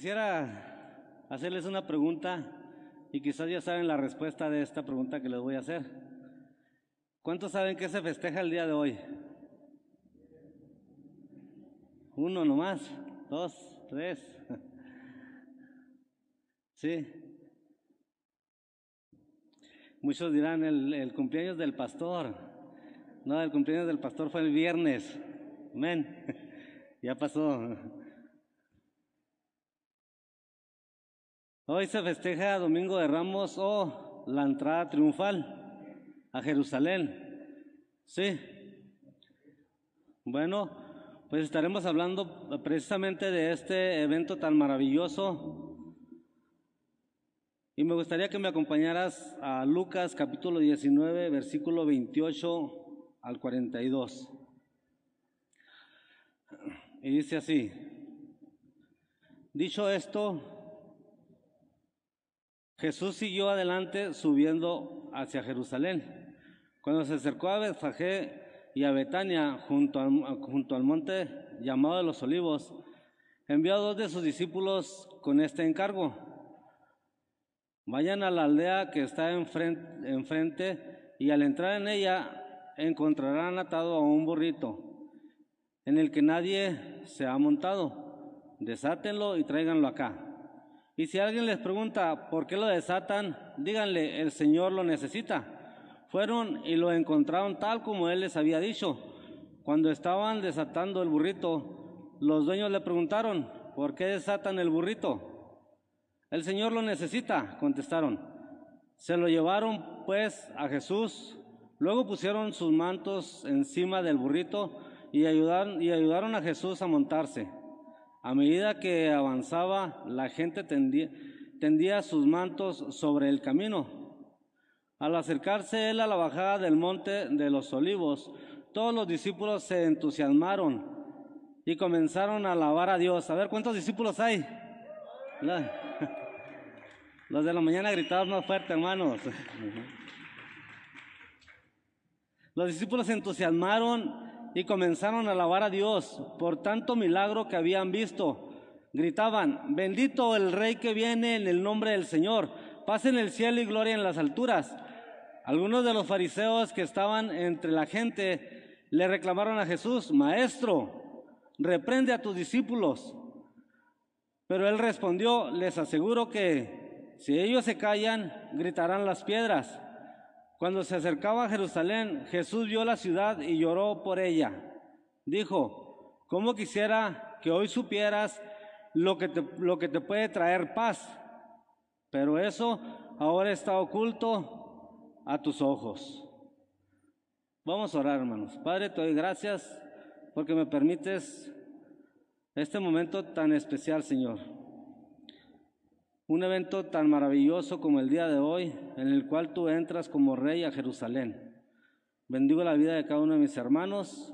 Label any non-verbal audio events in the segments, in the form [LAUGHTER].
Quisiera hacerles una pregunta y quizás ya saben la respuesta de esta pregunta que les voy a hacer. ¿Cuántos saben que se festeja el día de hoy? Uno nomás, dos, tres. [LAUGHS] Sí. Muchos dirán el, el cumpleaños del pastor. No, el cumpleaños del pastor fue el viernes. Amén. [LAUGHS] Ya pasó. Hoy se festeja Domingo de Ramos o la entrada triunfal a Jerusalén. Sí. Bueno, pues estaremos hablando precisamente de este evento tan maravilloso. Y me gustaría que me acompañaras a Lucas capítulo 19, versículo 28 al 42. Y dice así, dicho esto, Jesús siguió adelante subiendo hacia Jerusalén. Cuando se acercó a Betfagé y a Betania junto al, monte llamado de los olivos, envió a dos de sus discípulos con este encargo. Vayan a la aldea que está enfrente, enfrente y al entrar en ella encontrarán atado a un burrito en el que nadie se ha montado. Desátenlo y tráiganlo acá. Y si alguien les pregunta por qué lo desatan, díganle, el Señor lo necesita. Fueron y lo encontraron tal como Él les había dicho. Cuando estaban desatando el burrito, los dueños le preguntaron, ¿por qué desatan el burrito? El Señor lo necesita, contestaron. Se lo llevaron pues a Jesús, luego pusieron sus mantos encima del burrito y ayudaron, y ayudaron a Jesús a montarse. A medida que avanzaba, la gente tendía, sus mantos sobre el camino. Al acercarse él a la bajada del monte de los olivos, todos los discípulos se entusiasmaron y comenzaron a alabar a Dios. A ver, ¿cuántos discípulos hay? [LAUGHS] Los de la mañana gritaban más fuerte, hermanos. [LAUGHS] Los discípulos se entusiasmaron y comenzaron a alabar a Dios por tanto milagro que habían visto. Gritaban, bendito el rey que viene en el nombre del Señor, paz en el cielo y gloria en las alturas. Algunos de los fariseos que estaban entre la gente le reclamaron a Jesús, Maestro, reprende a tus discípulos. Pero él respondió, les aseguro que si ellos se callan, gritarán las piedras. Cuando se acercaba a Jerusalén, Jesús vio la ciudad y lloró por ella. Dijo, ¿cómo quisiera que hoy supieras lo que te, puede traer paz? Pero eso ahora está oculto a tus ojos. Vamos a orar, hermanos. Padre, te doy gracias porque me permites este momento tan especial, Señor un evento tan maravilloso como el día de hoy, en el cual tú entras como rey a Jerusalén. Bendigo la vida de cada uno de mis hermanos,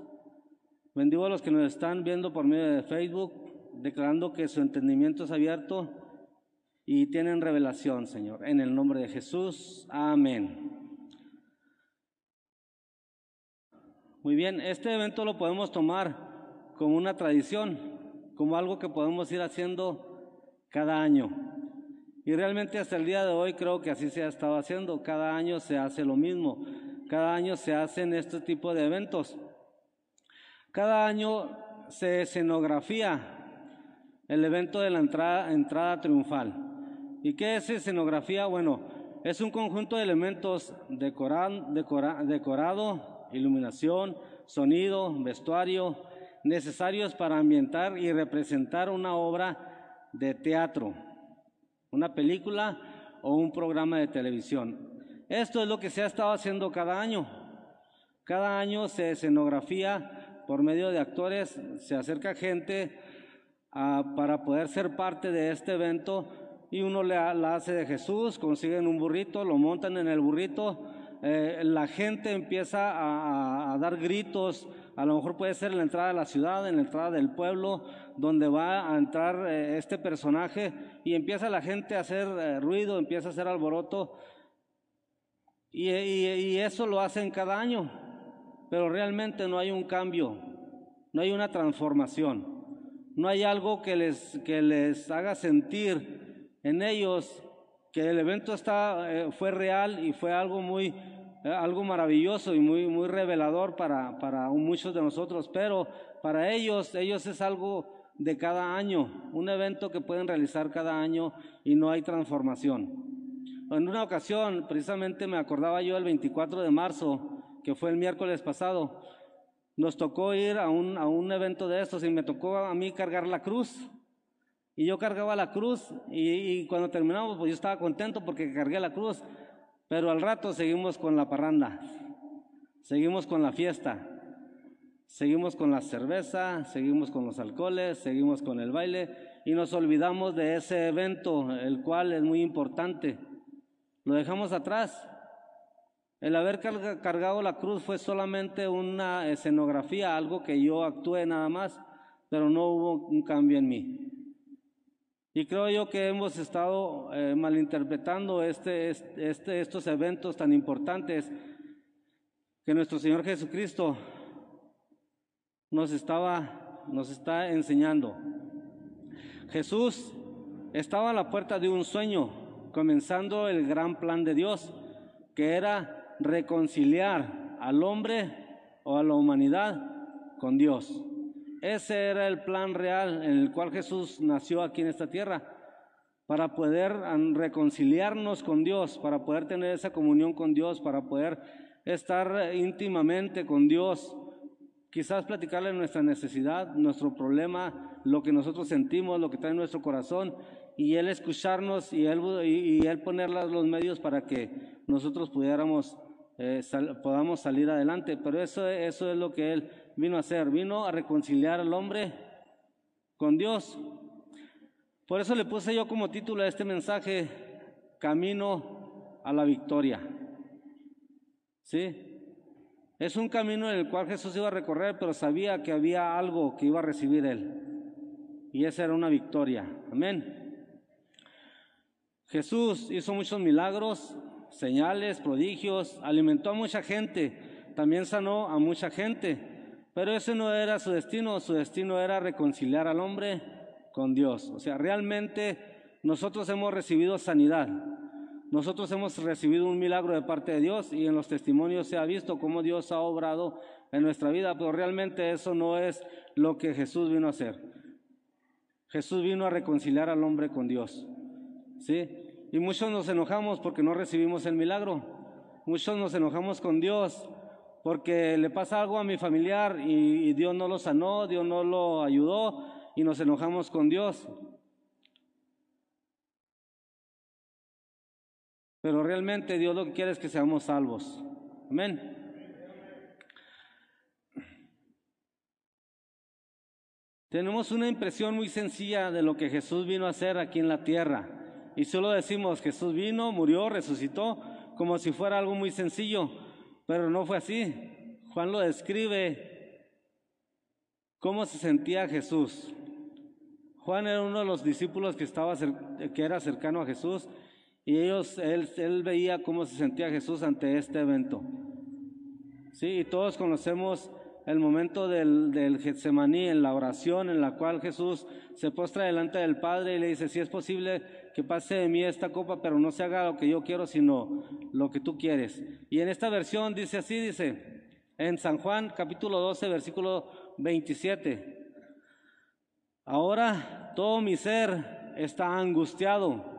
bendigo a los que nos están viendo por medio de Facebook, declarando que su entendimiento es abierto y tienen revelación, Señor. En el nombre de Jesús, amén. Muy bien, este evento lo podemos tomar como una tradición, como algo que podemos ir haciendo cada año. Y realmente hasta el día de hoy creo que así se ha estado haciendo. Cada año se hace lo mismo. Cada año se hacen este tipo de eventos. Cada año se escenografía el evento de la entrada, triunfal. ¿Y qué es escenografía? Bueno, es un conjunto de elementos decorado, iluminación, sonido, vestuario, necesarios para ambientar y representar una obra de teatro una película o un programa de televisión. Esto es lo que se ha estado haciendo cada año. Cada año se escenografía por medio de actores, se acerca gente para poder ser parte de este evento y uno le, la hace de Jesús, consiguen un burrito, lo montan en el burrito, eh, la gente empieza a, a dar gritos, a lo mejor puede ser en la entrada de la ciudad, en la entrada del pueblo, donde va a entrar eh, este personaje y empieza la gente a hacer eh, ruido, empieza a hacer alboroto. Y, eso lo hacen cada año, pero realmente no hay un cambio, no hay una transformación. No hay algo que les, que les haga sentir en ellos que el evento está, eh, fue real y fue algo muy, eh, algo maravilloso y muy, muy revelador para, para muchos de nosotros, pero para ellos, ellos es algo de cada año, un evento que pueden realizar cada año y no hay transformación. En una ocasión, precisamente me acordaba yo el 24 de marzo, que fue el miércoles pasado, nos tocó ir a un, a un evento de estos y me tocó a mí cargar la cruz. Y yo cargaba la cruz y, cuando terminamos, pues yo estaba contento porque cargué la cruz, pero al rato seguimos con la parranda, seguimos con la fiesta, seguimos con la cerveza, seguimos con los alcoholes, seguimos con el baile y nos olvidamos de ese evento, el cual es muy importante. Lo dejamos atrás el haber cargado la cruz fue solamente una escenografía, algo que yo actué nada más, pero no hubo un cambio en mí. Y creo yo que hemos estado eh, malinterpretando este, este, estos eventos tan importantes que nuestro Señor Jesucristo nos estaba, nos está enseñando. Jesús estaba a la puerta de un sueño, comenzando el gran plan de Dios, que era reconciliar al hombre o a la humanidad con Dios. Ese era el plan real en el cual Jesús nació aquí en esta tierra, para poder reconciliarnos con Dios, para poder tener esa comunión con Dios, para poder estar íntimamente con Dios, quizás platicarle nuestra necesidad, nuestro problema, lo que nosotros sentimos, lo que está en nuestro corazón, y Él escucharnos y Él, y, él poner los medios para que nosotros pudiéramos eh, podamos salir adelante. Pero eso, eso es lo que Él vino a hacer. Vino a reconciliar al hombre con Dios. Por eso le puse yo como título a este mensaje, Camino a la Victoria. ¿Sí? Es un camino en el cual Jesús iba a recorrer, pero sabía que había algo que iba a recibir Él. Y esa era una victoria. Amén. Jesús hizo muchos milagros, señales, prodigios, alimentó a mucha gente, también sanó a mucha gente, pero ese no era su destino, su destino era reconciliar al hombre con Dios. O sea, realmente nosotros hemos recibido sanidad, nosotros hemos recibido un milagro de parte de Dios y en los testimonios se ha visto cómo Dios ha obrado en nuestra vida, pero realmente eso no es lo que Jesús vino a hacer. Jesús vino a reconciliar al hombre con Dios. ¿Sí? Y muchos nos enojamos porque no recibimos el milagro. Muchos nos enojamos con Dios porque le pasa algo a mi familiar y, Dios no lo sanó, Dios no lo ayudó y nos enojamos con Dios. Pero realmente Dios lo que quiere es que seamos salvos. Amén. Tenemos una impresión muy sencilla de lo que Jesús vino a hacer aquí en la tierra. Y solo decimos, Jesús vino, murió, resucitó, como si fuera algo muy sencillo, pero no fue así. Juan lo describe cómo se sentía Jesús. Juan era uno de los discípulos que, estaba, que era cercano a Jesús y ellos, él, él veía cómo se sentía Jesús ante este evento. Sí, y todos conocemos el momento del, del Getsemaní, en la oración en la cual Jesús se postra delante del Padre y le dice, si es posible que pase de mí esta copa, pero no se haga lo que yo quiero, sino lo que tú quieres. Y en esta versión dice así, dice, en San Juan capítulo 12, versículo 27, ahora todo mi ser está angustiado.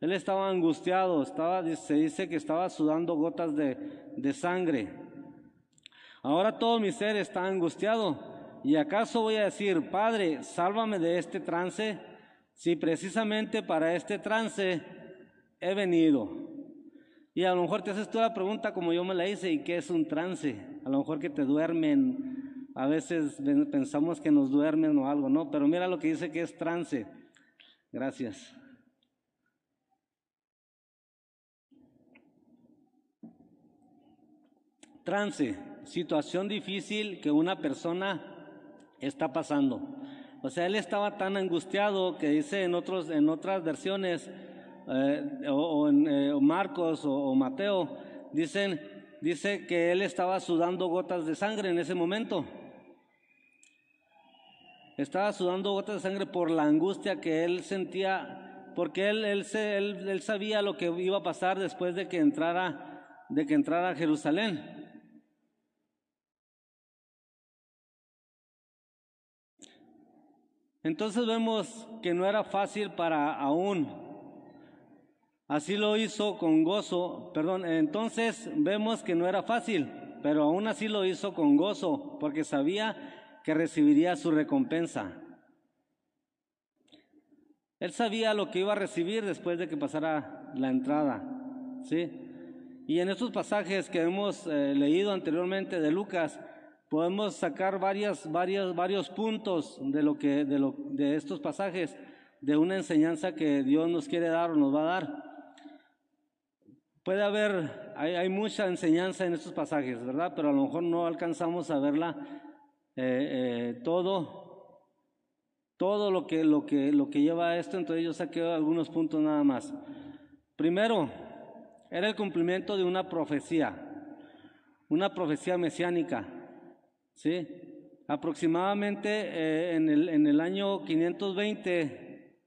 Él estaba angustiado, se dice que estaba sudando gotas de, de sangre. Ahora todo mi ser está angustiado. ¿Y acaso voy a decir, Padre, sálvame de este trance? Si precisamente para este trance he venido. Y a lo mejor te haces tú la pregunta como yo me la hice, ¿y qué es un trance? A lo mejor que te duermen, a veces pensamos que nos duermen o algo, ¿no? Pero mira lo que dice que es trance. Gracias. Trance, situación difícil que una persona está pasando. O sea, él estaba tan angustiado que dice en, otros, en otras versiones, eh, o, en eh, Marcos o, Mateo, dicen, dice que él estaba sudando gotas de sangre en ese momento. estaba sudando gotas de sangre por la angustia que él sentía, porque él, él, él, él sabía lo que iba a pasar después de que entrara, de que entrara a Jerusalén. Entonces vemos que no era fácil para aún. Así lo hizo con gozo, perdón, entonces vemos que no era fácil, pero aún así lo hizo con gozo, porque sabía que recibiría su recompensa. Él sabía lo que iba a recibir después de que pasara la entrada, ¿sí? Y en estos pasajes que hemos eh, leído anteriormente de Lucas, podemos sacar varias, varias, varios puntos de, lo que, de, lo, de estos pasajes, de una enseñanza que Dios nos quiere dar o nos va a dar. Puede haber, hay, mucha enseñanza en estos pasajes, ¿verdad? Pero a lo mejor no alcanzamos a verla eh, eh, todo, todo lo que, lo, que, lo que lleva a esto, entonces yo saqué algunos puntos nada más. Primero, era el cumplimiento de una profecía, una profecía mesiánica. ¿Sí? Aproximadamente eh, en, el, en el año 520,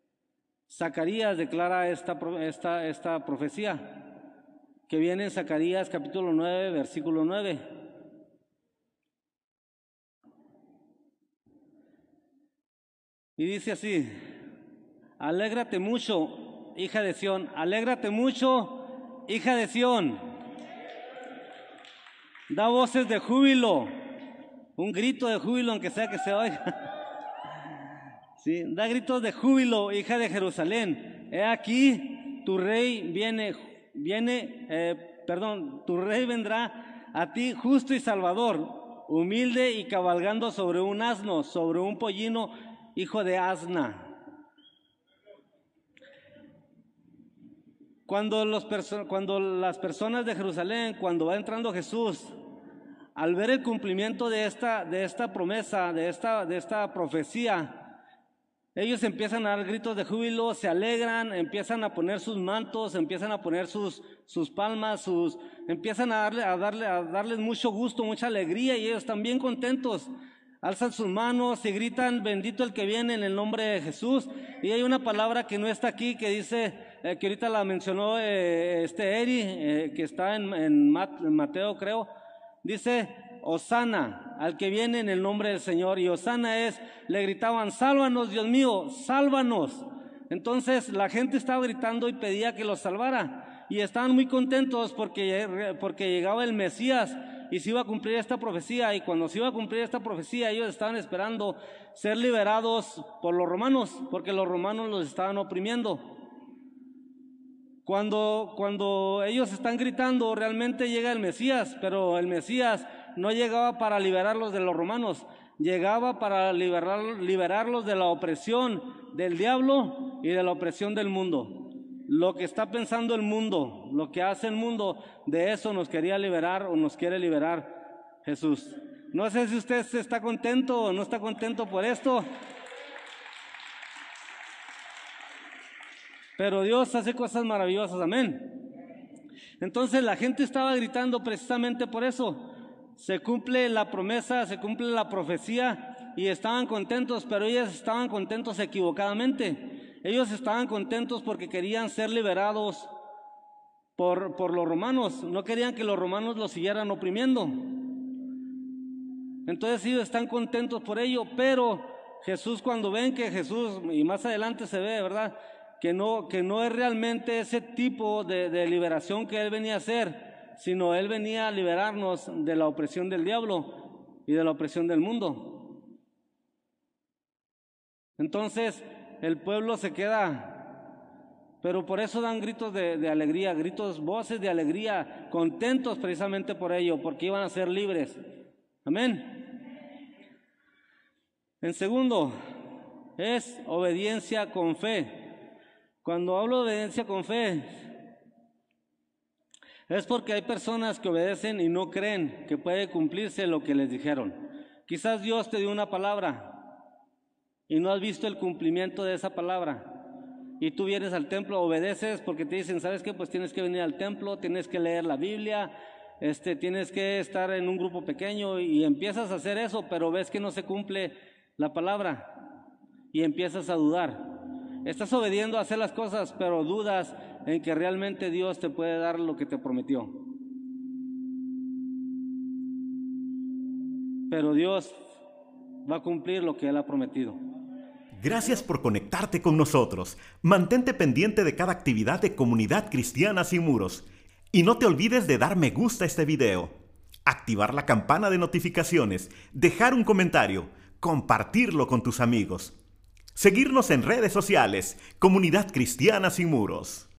Zacarías declara esta, esta, esta profecía, que viene en Zacarías capítulo 9, versículo 9. Y dice así, alégrate mucho, hija de Sión, alégrate mucho, hija de Sión. Da voces de júbilo un grito de júbilo, aunque sea que se oiga. [LAUGHS] Sí, da gritos de júbilo, hija de Jerusalén. He aquí, tu rey viene, viene, eh, perdón, tu rey vendrá a ti justo y salvador, humilde y cabalgando sobre un asno, sobre un pollino, hijo de asna. Cuando, los cuando las personas de Jerusalén, cuando va entrando Jesús, al ver el cumplimiento de esta, de esta promesa, de esta, de esta profecía, ellos empiezan a dar gritos de júbilo, se alegran, empiezan a poner sus mantos, empiezan a poner sus, sus palmas, sus, empiezan a darle, a darle, a darles mucho gusto, mucha alegría y ellos están bien contentos. Alzan sus manos y gritan, bendito el que viene en el nombre de Jesús. Y hay una palabra que no está aquí, que dice, eh, que ahorita la mencionó eh, este Eri, eh, que está en, en Mateo creo, Dice, Osana, al que viene en el nombre del Señor. Y Osana es, le gritaban, sálvanos, Dios mío, sálvanos. Entonces la gente estaba gritando y pedía que los salvara. Y estaban muy contentos porque, porque llegaba el Mesías y se iba a cumplir esta profecía. Y cuando se iba a cumplir esta profecía, ellos estaban esperando ser liberados por los romanos, porque los romanos los estaban oprimiendo. Cuando, cuando ellos están gritando, realmente llega el Mesías, pero el Mesías no llegaba para liberarlos de los romanos, llegaba para liberar, liberarlos de la opresión del diablo y de la opresión del mundo. Lo que está pensando el mundo, lo que hace el mundo, de eso nos quería liberar o nos quiere liberar Jesús. No sé si usted está contento o no está contento por esto, Pero Dios hace cosas maravillosas, amén. Entonces la gente estaba gritando precisamente por eso. Se cumple la promesa, se cumple la profecía y estaban contentos, pero ellos estaban contentos equivocadamente. Ellos estaban contentos porque querían ser liberados por, por los romanos, no querían que los romanos los siguieran oprimiendo. Entonces ellos están contentos por ello, pero Jesús cuando ven que Jesús, y más adelante se ve, ¿verdad? Que no, que no es realmente ese tipo de, liberación que Él venía a hacer, sino Él venía a liberarnos de la opresión del diablo y de la opresión del mundo. Entonces el pueblo se queda, pero por eso dan gritos de, de, alegría, gritos, voces de alegría, contentos precisamente por ello, porque iban a ser libres. Amén. En segundo, es obediencia con fe. Cuando hablo de obediencia con fe, es porque hay personas que obedecen y no creen que puede cumplirse lo que les dijeron. Quizás Dios te dio una palabra y no has visto el cumplimiento de esa palabra. Y tú vienes al templo, obedeces porque te dicen, ¿sabes qué? Pues tienes que venir al templo, tienes que leer la Biblia, este, tienes que estar en un grupo pequeño y empiezas a hacer eso, pero ves que no se cumple la palabra. y empiezas a dudar. Estás obediendo a hacer las cosas, pero dudas en que realmente Dios te puede dar lo que te prometió. Pero Dios va a cumplir lo que Él ha prometido. Gracias por conectarte con nosotros. Mantente pendiente de cada actividad de Comunidad Cristiana Sin Muros. Y no te olvides de dar me gusta a este video, activar la campana de notificaciones, dejar un comentario, compartirlo con tus amigos. Seguirnos en redes sociales, Comunidad Cristiana Sin Muros.